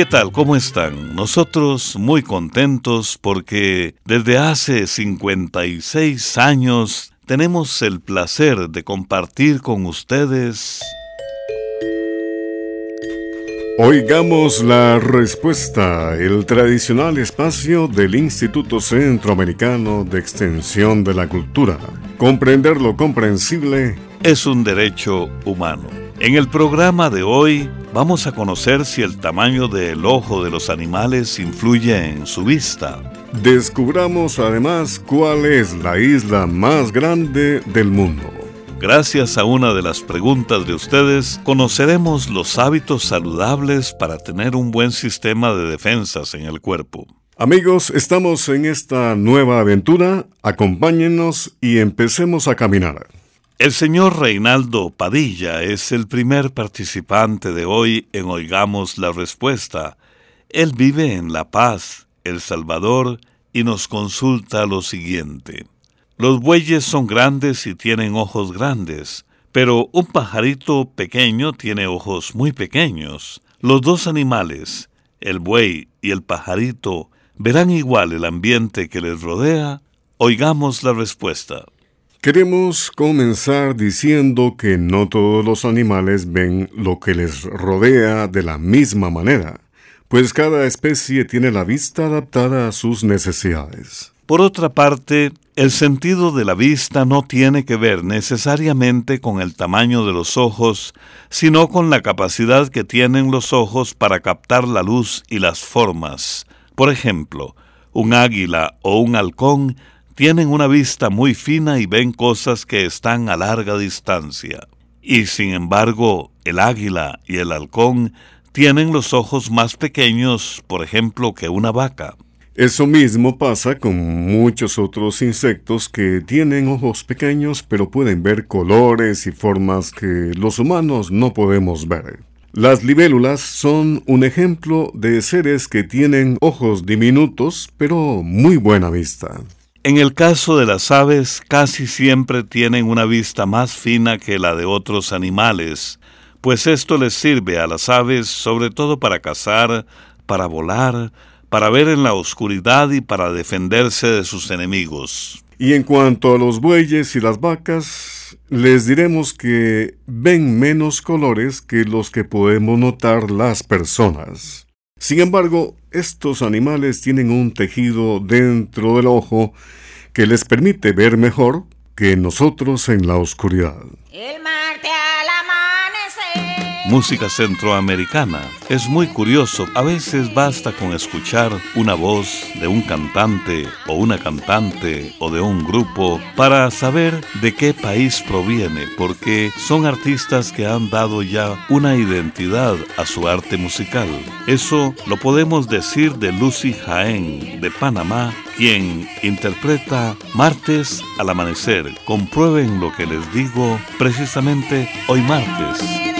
¿Qué tal? ¿Cómo están? Nosotros muy contentos porque desde hace 56 años tenemos el placer de compartir con ustedes... Oigamos la respuesta, el tradicional espacio del Instituto Centroamericano de Extensión de la Cultura. Comprender lo comprensible es un derecho humano. En el programa de hoy vamos a conocer si el tamaño del ojo de los animales influye en su vista. Descubramos además cuál es la isla más grande del mundo. Gracias a una de las preguntas de ustedes, conoceremos los hábitos saludables para tener un buen sistema de defensas en el cuerpo. Amigos, estamos en esta nueva aventura. Acompáñenos y empecemos a caminar. El señor Reinaldo Padilla es el primer participante de hoy en Oigamos la Respuesta. Él vive en La Paz, El Salvador, y nos consulta lo siguiente. Los bueyes son grandes y tienen ojos grandes, pero un pajarito pequeño tiene ojos muy pequeños. Los dos animales, el buey y el pajarito, verán igual el ambiente que les rodea. Oigamos la respuesta. Queremos comenzar diciendo que no todos los animales ven lo que les rodea de la misma manera, pues cada especie tiene la vista adaptada a sus necesidades. Por otra parte, el sentido de la vista no tiene que ver necesariamente con el tamaño de los ojos, sino con la capacidad que tienen los ojos para captar la luz y las formas. Por ejemplo, un águila o un halcón tienen una vista muy fina y ven cosas que están a larga distancia. Y sin embargo, el águila y el halcón tienen los ojos más pequeños, por ejemplo, que una vaca. Eso mismo pasa con muchos otros insectos que tienen ojos pequeños pero pueden ver colores y formas que los humanos no podemos ver. Las libélulas son un ejemplo de seres que tienen ojos diminutos pero muy buena vista. En el caso de las aves, casi siempre tienen una vista más fina que la de otros animales, pues esto les sirve a las aves sobre todo para cazar, para volar, para ver en la oscuridad y para defenderse de sus enemigos. Y en cuanto a los bueyes y las vacas, les diremos que ven menos colores que los que podemos notar las personas. Sin embargo, estos animales tienen un tejido dentro del ojo que les permite ver mejor que nosotros en la oscuridad. El amanecer. Música centroamericana. Es muy curioso, a veces basta con escuchar una voz de un cantante o una cantante o de un grupo para saber de qué país proviene, porque son artistas que han dado ya una identidad a su arte musical. Eso lo podemos decir de Lucy Jaén, de Panamá, quien interpreta Martes al amanecer. Comprueben lo que les digo precisamente hoy martes.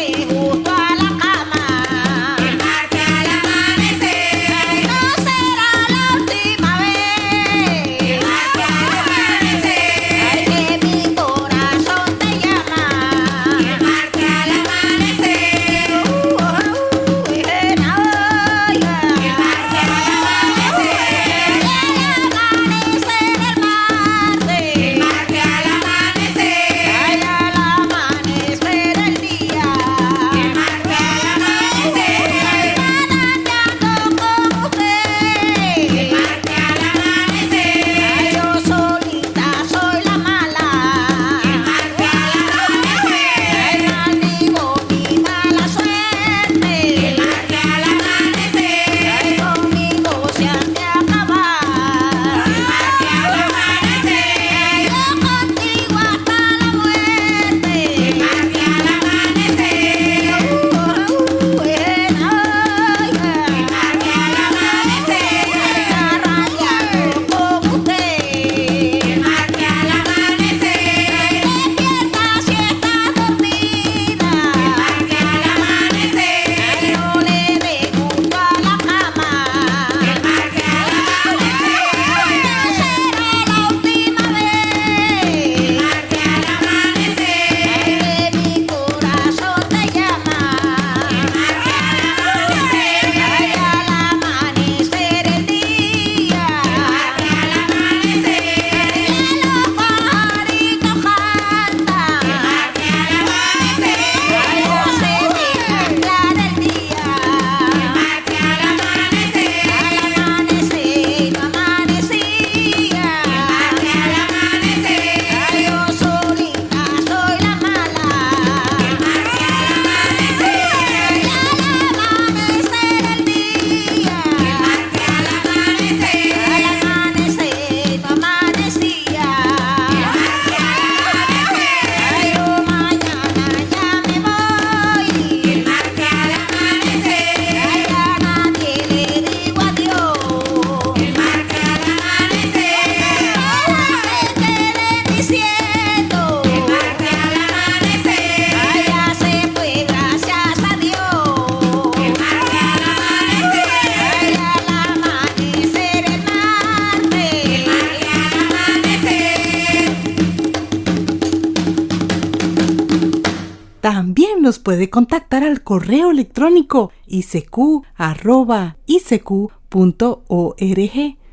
Nos puede contactar al correo electrónico isq.org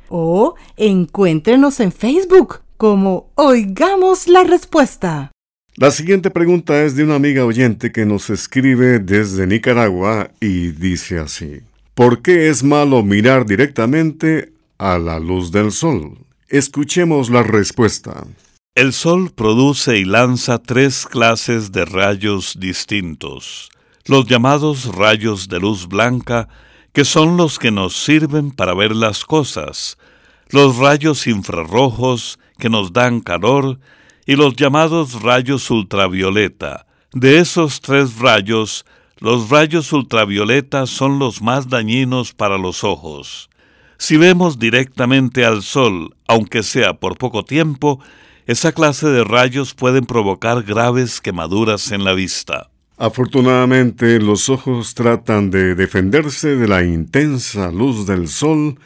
o encuéntrenos en Facebook como Oigamos la Respuesta. La siguiente pregunta es de una amiga oyente que nos escribe desde Nicaragua y dice así. ¿Por qué es malo mirar directamente a la luz del sol? Escuchemos la respuesta. El Sol produce y lanza tres clases de rayos distintos. Los llamados rayos de luz blanca, que son los que nos sirven para ver las cosas. Los rayos infrarrojos, que nos dan calor. Y los llamados rayos ultravioleta. De esos tres rayos, los rayos ultravioleta son los más dañinos para los ojos. Si vemos directamente al Sol, aunque sea por poco tiempo, esa clase de rayos pueden provocar graves quemaduras en la vista. Afortunadamente, los ojos tratan de defenderse de la intensa luz del sol,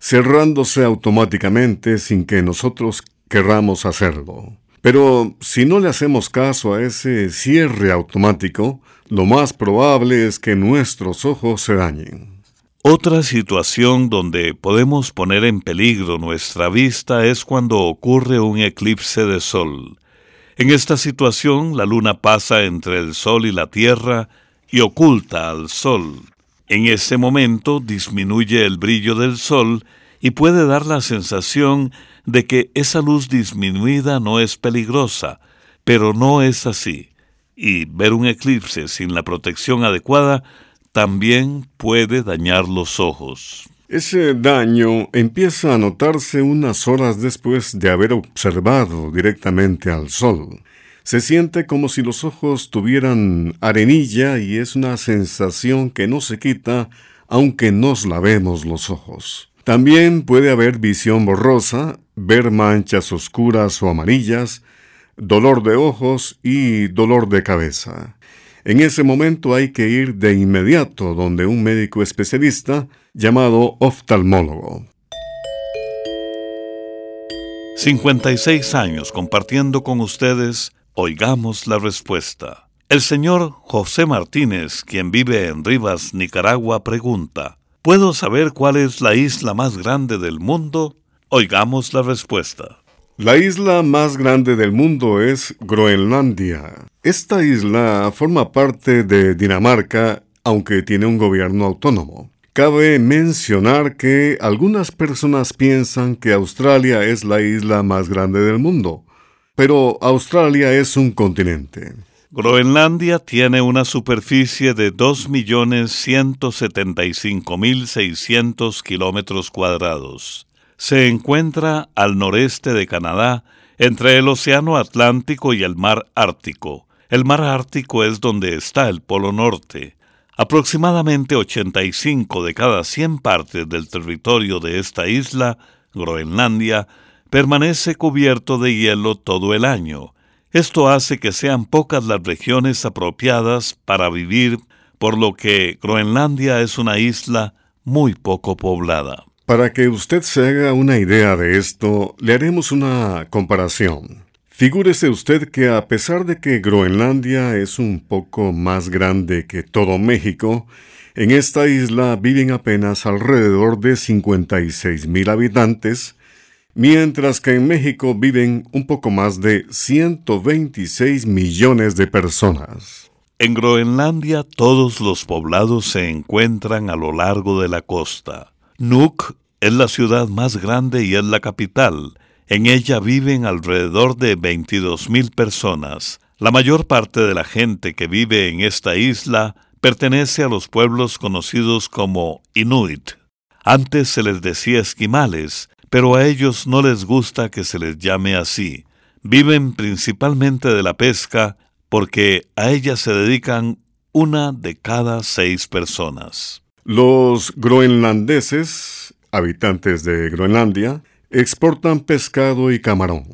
cerrándose automáticamente sin que nosotros querramos hacerlo. Pero si no le hacemos caso a ese cierre automático, lo más probable es que nuestros ojos se dañen. Otra situación donde podemos poner en peligro nuestra vista es cuando ocurre un eclipse de sol. En esta situación la luna pasa entre el sol y la tierra y oculta al sol. En ese momento disminuye el brillo del sol y puede dar la sensación de que esa luz disminuida no es peligrosa, pero no es así. Y ver un eclipse sin la protección adecuada también puede dañar los ojos. Ese daño empieza a notarse unas horas después de haber observado directamente al sol. Se siente como si los ojos tuvieran arenilla y es una sensación que no se quita aunque nos lavemos los ojos. También puede haber visión borrosa, ver manchas oscuras o amarillas, dolor de ojos y dolor de cabeza. En ese momento hay que ir de inmediato donde un médico especialista llamado oftalmólogo. 56 años compartiendo con ustedes, oigamos la respuesta. El señor José Martínez, quien vive en Rivas, Nicaragua, pregunta, ¿Puedo saber cuál es la isla más grande del mundo? Oigamos la respuesta. La isla más grande del mundo es Groenlandia. Esta isla forma parte de Dinamarca, aunque tiene un gobierno autónomo. Cabe mencionar que algunas personas piensan que Australia es la isla más grande del mundo, pero Australia es un continente. Groenlandia tiene una superficie de 2.175.600 kilómetros cuadrados se encuentra al noreste de Canadá, entre el Océano Atlántico y el Mar Ártico. El Mar Ártico es donde está el Polo Norte. Aproximadamente 85 de cada 100 partes del territorio de esta isla, Groenlandia, permanece cubierto de hielo todo el año. Esto hace que sean pocas las regiones apropiadas para vivir, por lo que Groenlandia es una isla muy poco poblada. Para que usted se haga una idea de esto, le haremos una comparación. Figúrese usted que a pesar de que Groenlandia es un poco más grande que todo México, en esta isla viven apenas alrededor de 56 mil habitantes, mientras que en México viven un poco más de 126 millones de personas. En Groenlandia todos los poblados se encuentran a lo largo de la costa. Nuuk es la ciudad más grande y es la capital. En ella viven alrededor de 22.000 personas. La mayor parte de la gente que vive en esta isla pertenece a los pueblos conocidos como Inuit. Antes se les decía esquimales, pero a ellos no les gusta que se les llame así. Viven principalmente de la pesca porque a ella se dedican una de cada seis personas. Los groenlandeses, habitantes de Groenlandia, exportan pescado y camarón,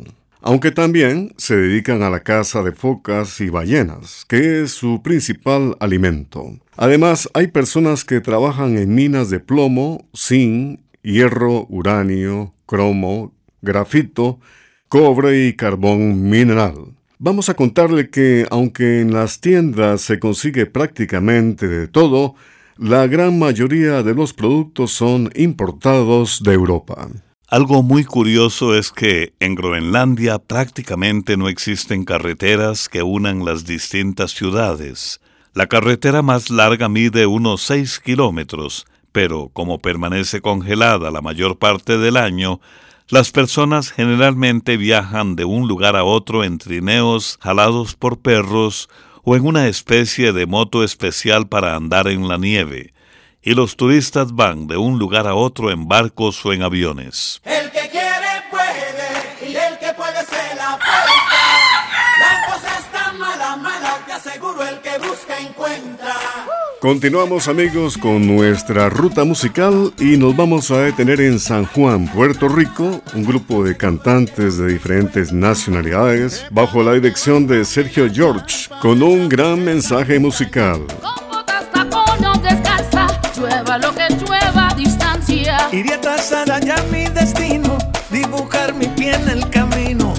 aunque también se dedican a la caza de focas y ballenas, que es su principal alimento. Además, hay personas que trabajan en minas de plomo, zinc, hierro, uranio, cromo, grafito, cobre y carbón mineral. Vamos a contarle que aunque en las tiendas se consigue prácticamente de todo, la gran mayoría de los productos son importados de Europa. Algo muy curioso es que en Groenlandia prácticamente no existen carreteras que unan las distintas ciudades. La carretera más larga mide unos 6 kilómetros, pero como permanece congelada la mayor parte del año, las personas generalmente viajan de un lugar a otro en trineos jalados por perros o en una especie de moto especial para andar en la nieve y los turistas van de un lugar a otro en barcos o en aviones. El Continuamos amigos con nuestra ruta musical y nos vamos a detener en San Juan, Puerto Rico, un grupo de cantantes de diferentes nacionalidades bajo la dirección de Sergio George con un gran mensaje musical. Iré a trazar allá mi destino, dibujar mi pie en el camino.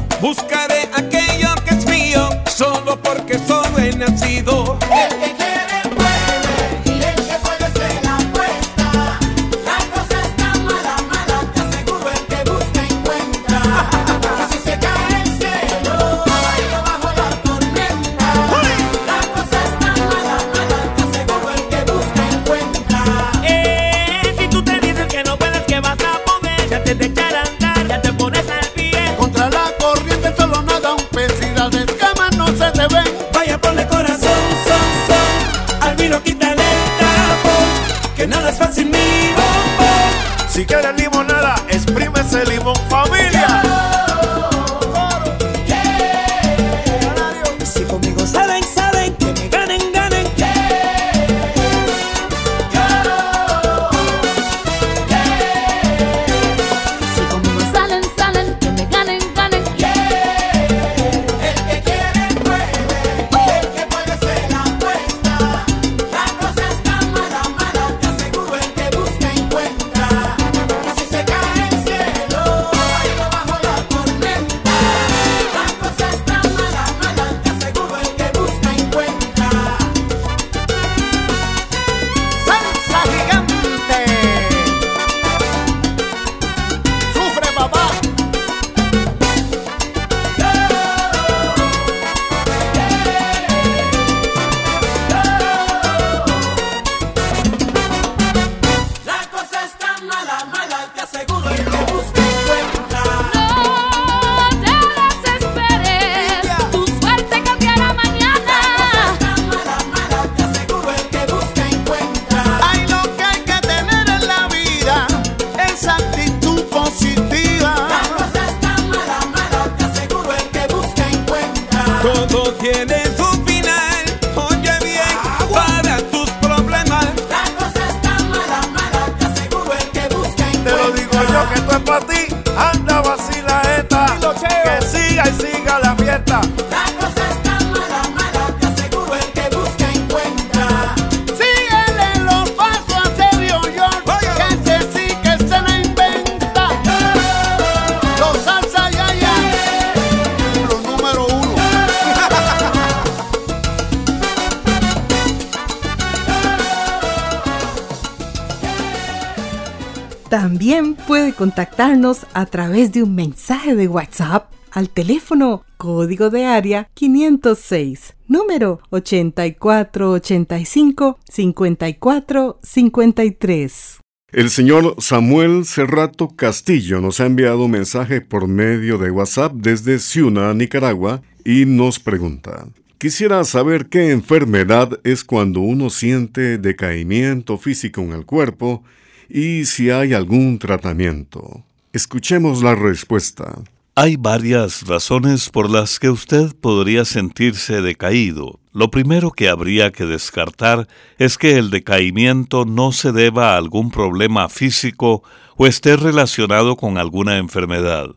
También puede contactarnos a través de un mensaje de WhatsApp al teléfono código de área 506, número 8485-5453. El señor Samuel Cerrato Castillo nos ha enviado un mensaje por medio de WhatsApp desde Ciuna, Nicaragua, y nos pregunta. Quisiera saber qué enfermedad es cuando uno siente decaimiento físico en el cuerpo y si hay algún tratamiento. Escuchemos la respuesta. Hay varias razones por las que usted podría sentirse decaído. Lo primero que habría que descartar es que el decaimiento no se deba a algún problema físico o esté relacionado con alguna enfermedad,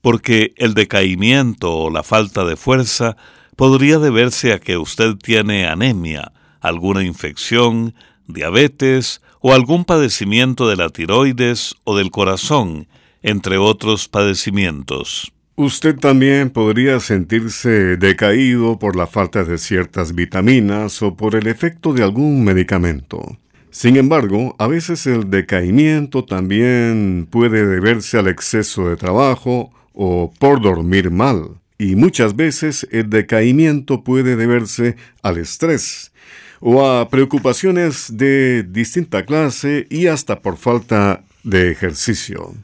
porque el decaimiento o la falta de fuerza podría deberse a que usted tiene anemia, alguna infección, diabetes o algún padecimiento de la tiroides o del corazón, entre otros padecimientos. Usted también podría sentirse decaído por la falta de ciertas vitaminas o por el efecto de algún medicamento. Sin embargo, a veces el decaimiento también puede deberse al exceso de trabajo o por dormir mal. Y muchas veces el decaimiento puede deberse al estrés o a preocupaciones de distinta clase y hasta por falta de ejercicio.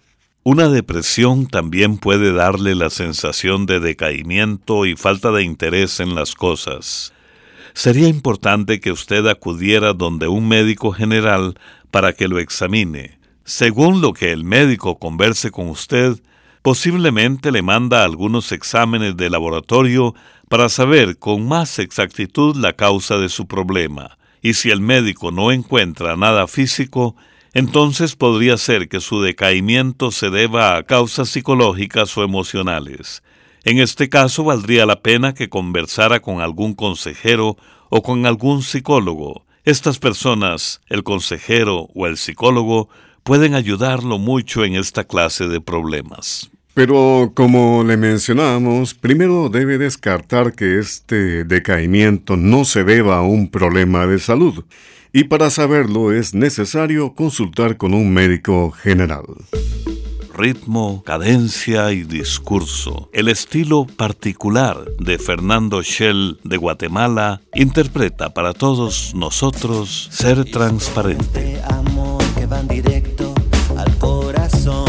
Una depresión también puede darle la sensación de decaimiento y falta de interés en las cosas. Sería importante que usted acudiera donde un médico general para que lo examine. Según lo que el médico converse con usted, posiblemente le manda algunos exámenes de laboratorio para saber con más exactitud la causa de su problema. Y si el médico no encuentra nada físico, entonces podría ser que su decaimiento se deba a causas psicológicas o emocionales. En este caso valdría la pena que conversara con algún consejero o con algún psicólogo. Estas personas, el consejero o el psicólogo, pueden ayudarlo mucho en esta clase de problemas. Pero como le mencionamos, primero debe descartar que este decaimiento no se deba a un problema de salud. Y para saberlo es necesario consultar con un médico general. Ritmo, cadencia y discurso. El estilo particular de Fernando Shell de Guatemala interpreta para todos nosotros ser transparente. amor que van directo al corazón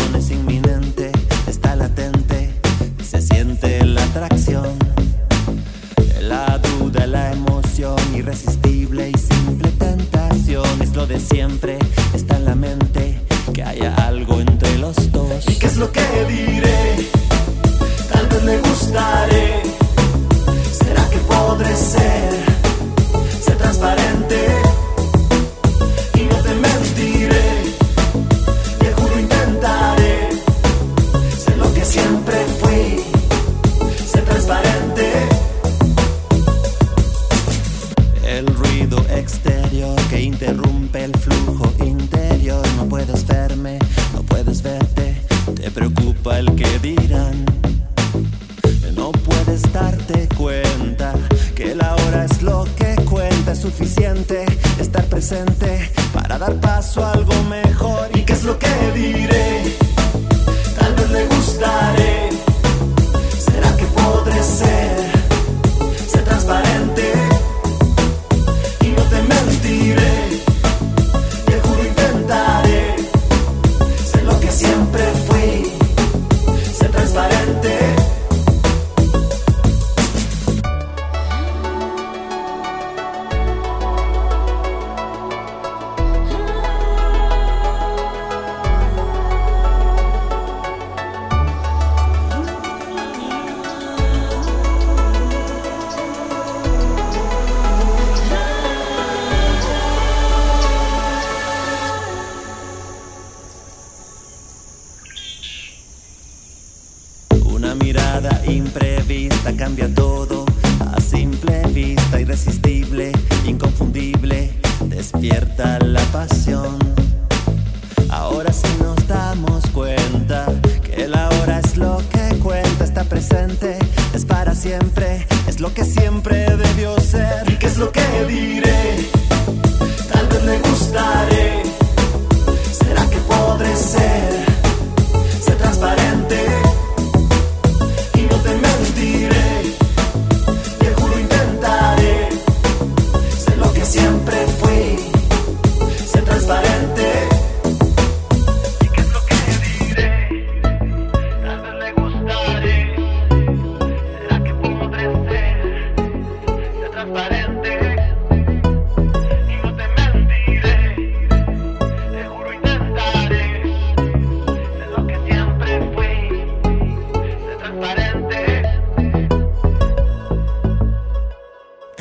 irresistible y simple tentación es lo de siempre, está en la mente que haya algo entre los dos. ¿Y qué es lo que diré? Tal vez le gustaré. ¿Será que podré ser? Ser Te preocupa el que dirán. No puedes darte cuenta que la hora es lo que cuenta. Es suficiente estar presente para dar paso a algo mejor. ¿Y qué es lo que diré? Tal vez le gustaré. ¿Será que podré ser?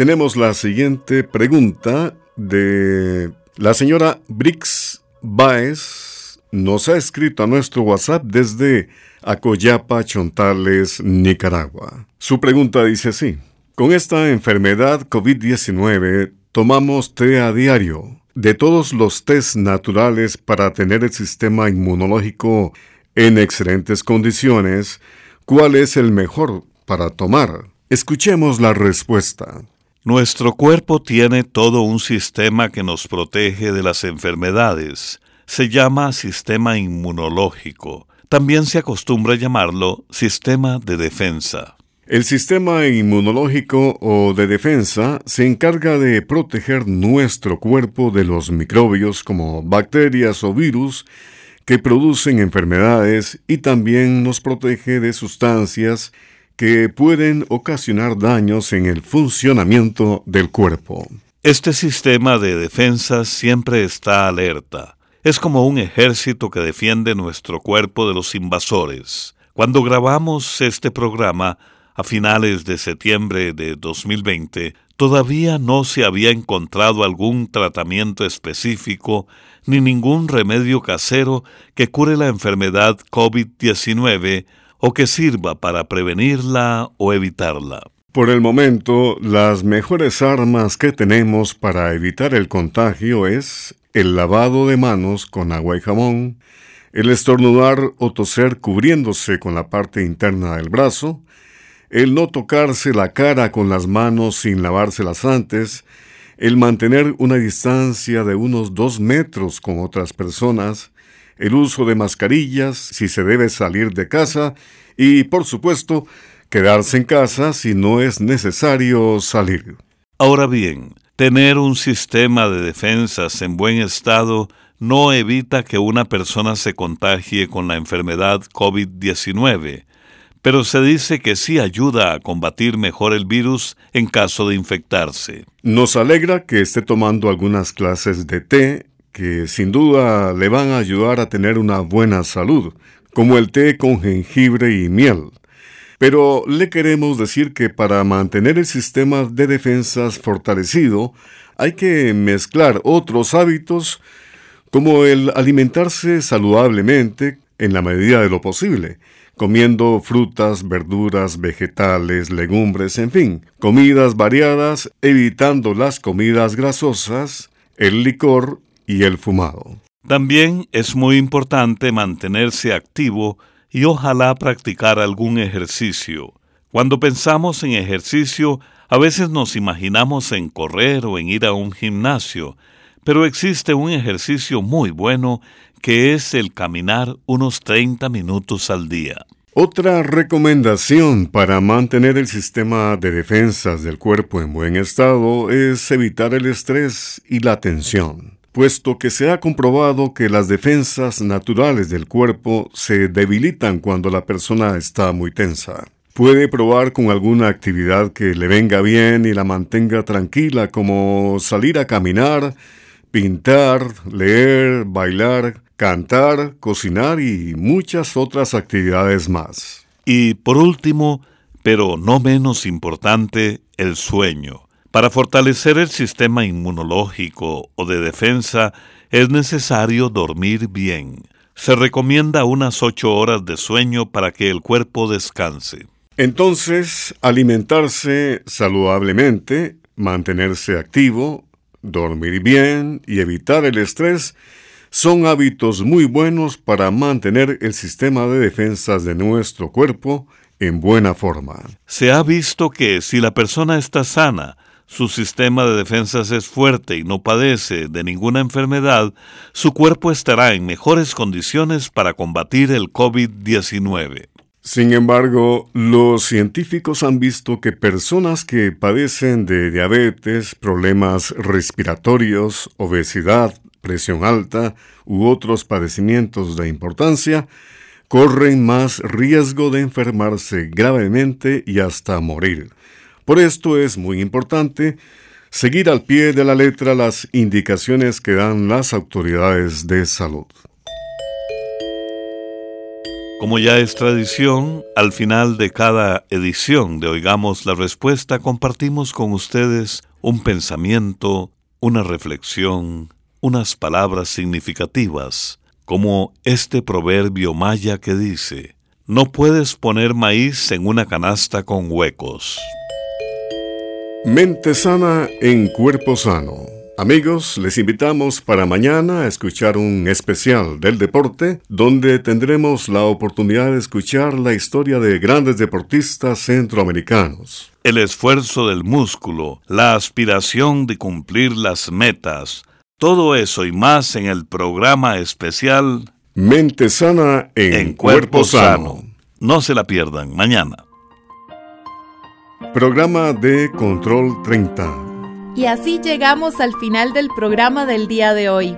Tenemos la siguiente pregunta de la señora Brix Baez. Nos ha escrito a nuestro WhatsApp desde Acoyapa, Chontales, Nicaragua. Su pregunta dice así. Con esta enfermedad COVID-19 tomamos té a diario. De todos los tés naturales para tener el sistema inmunológico en excelentes condiciones, ¿Cuál es el mejor para tomar? Escuchemos la respuesta. Nuestro cuerpo tiene todo un sistema que nos protege de las enfermedades. Se llama sistema inmunológico. También se acostumbra llamarlo sistema de defensa. El sistema inmunológico o de defensa se encarga de proteger nuestro cuerpo de los microbios como bacterias o virus que producen enfermedades y también nos protege de sustancias que pueden ocasionar daños en el funcionamiento del cuerpo. Este sistema de defensa siempre está alerta. Es como un ejército que defiende nuestro cuerpo de los invasores. Cuando grabamos este programa, a finales de septiembre de 2020, todavía no se había encontrado algún tratamiento específico ni ningún remedio casero que cure la enfermedad COVID-19 o que sirva para prevenirla o evitarla. Por el momento, las mejores armas que tenemos para evitar el contagio es el lavado de manos con agua y jabón, el estornudar o toser cubriéndose con la parte interna del brazo, el no tocarse la cara con las manos sin lavárselas antes, el mantener una distancia de unos dos metros con otras personas, el uso de mascarillas si se debe salir de casa y, por supuesto, quedarse en casa si no es necesario salir. Ahora bien, tener un sistema de defensas en buen estado no evita que una persona se contagie con la enfermedad COVID-19, pero se dice que sí ayuda a combatir mejor el virus en caso de infectarse. Nos alegra que esté tomando algunas clases de té que sin duda le van a ayudar a tener una buena salud, como el té con jengibre y miel. Pero le queremos decir que para mantener el sistema de defensas fortalecido hay que mezclar otros hábitos como el alimentarse saludablemente en la medida de lo posible, comiendo frutas, verduras, vegetales, legumbres, en fin, comidas variadas, evitando las comidas grasosas, el licor y el fumado. También es muy importante mantenerse activo y ojalá practicar algún ejercicio. Cuando pensamos en ejercicio, a veces nos imaginamos en correr o en ir a un gimnasio, pero existe un ejercicio muy bueno que es el caminar unos 30 minutos al día. Otra recomendación para mantener el sistema de defensas del cuerpo en buen estado es evitar el estrés y la tensión, puesto que se ha comprobado que las defensas naturales del cuerpo se debilitan cuando la persona está muy tensa. Puede probar con alguna actividad que le venga bien y la mantenga tranquila, como salir a caminar, pintar, leer, bailar, cantar, cocinar y muchas otras actividades más. Y por último, pero no menos importante, el sueño. Para fortalecer el sistema inmunológico o de defensa es necesario dormir bien. Se recomienda unas ocho horas de sueño para que el cuerpo descanse. Entonces, alimentarse saludablemente, mantenerse activo, dormir bien y evitar el estrés son hábitos muy buenos para mantener el sistema de defensas de nuestro cuerpo en buena forma. Se ha visto que si la persona está sana, su sistema de defensas es fuerte y no padece de ninguna enfermedad, su cuerpo estará en mejores condiciones para combatir el COVID-19. Sin embargo, los científicos han visto que personas que padecen de diabetes, problemas respiratorios, obesidad, presión alta u otros padecimientos de importancia, corren más riesgo de enfermarse gravemente y hasta morir. Por esto es muy importante seguir al pie de la letra las indicaciones que dan las autoridades de salud. Como ya es tradición, al final de cada edición de Oigamos la Respuesta compartimos con ustedes un pensamiento, una reflexión, unas palabras significativas, como este proverbio maya que dice, no puedes poner maíz en una canasta con huecos. Mente sana en cuerpo sano. Amigos, les invitamos para mañana a escuchar un especial del deporte donde tendremos la oportunidad de escuchar la historia de grandes deportistas centroamericanos. El esfuerzo del músculo, la aspiración de cumplir las metas, todo eso y más en el programa especial Mente sana en, En cuerpo, Cuerpo sano. Sano. No se la pierdan mañana. Programa de Control 30. Y así llegamos al final del programa del día de hoy.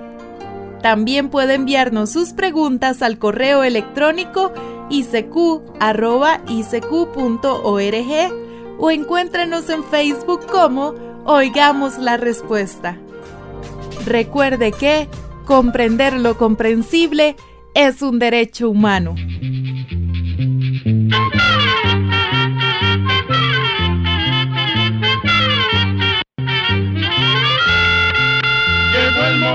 También puede enviarnos sus preguntas al correo electrónico icq.org o encuéntrenos en Facebook como Oigamos la Respuesta. Recuerde que comprender lo comprensible es un derecho humano.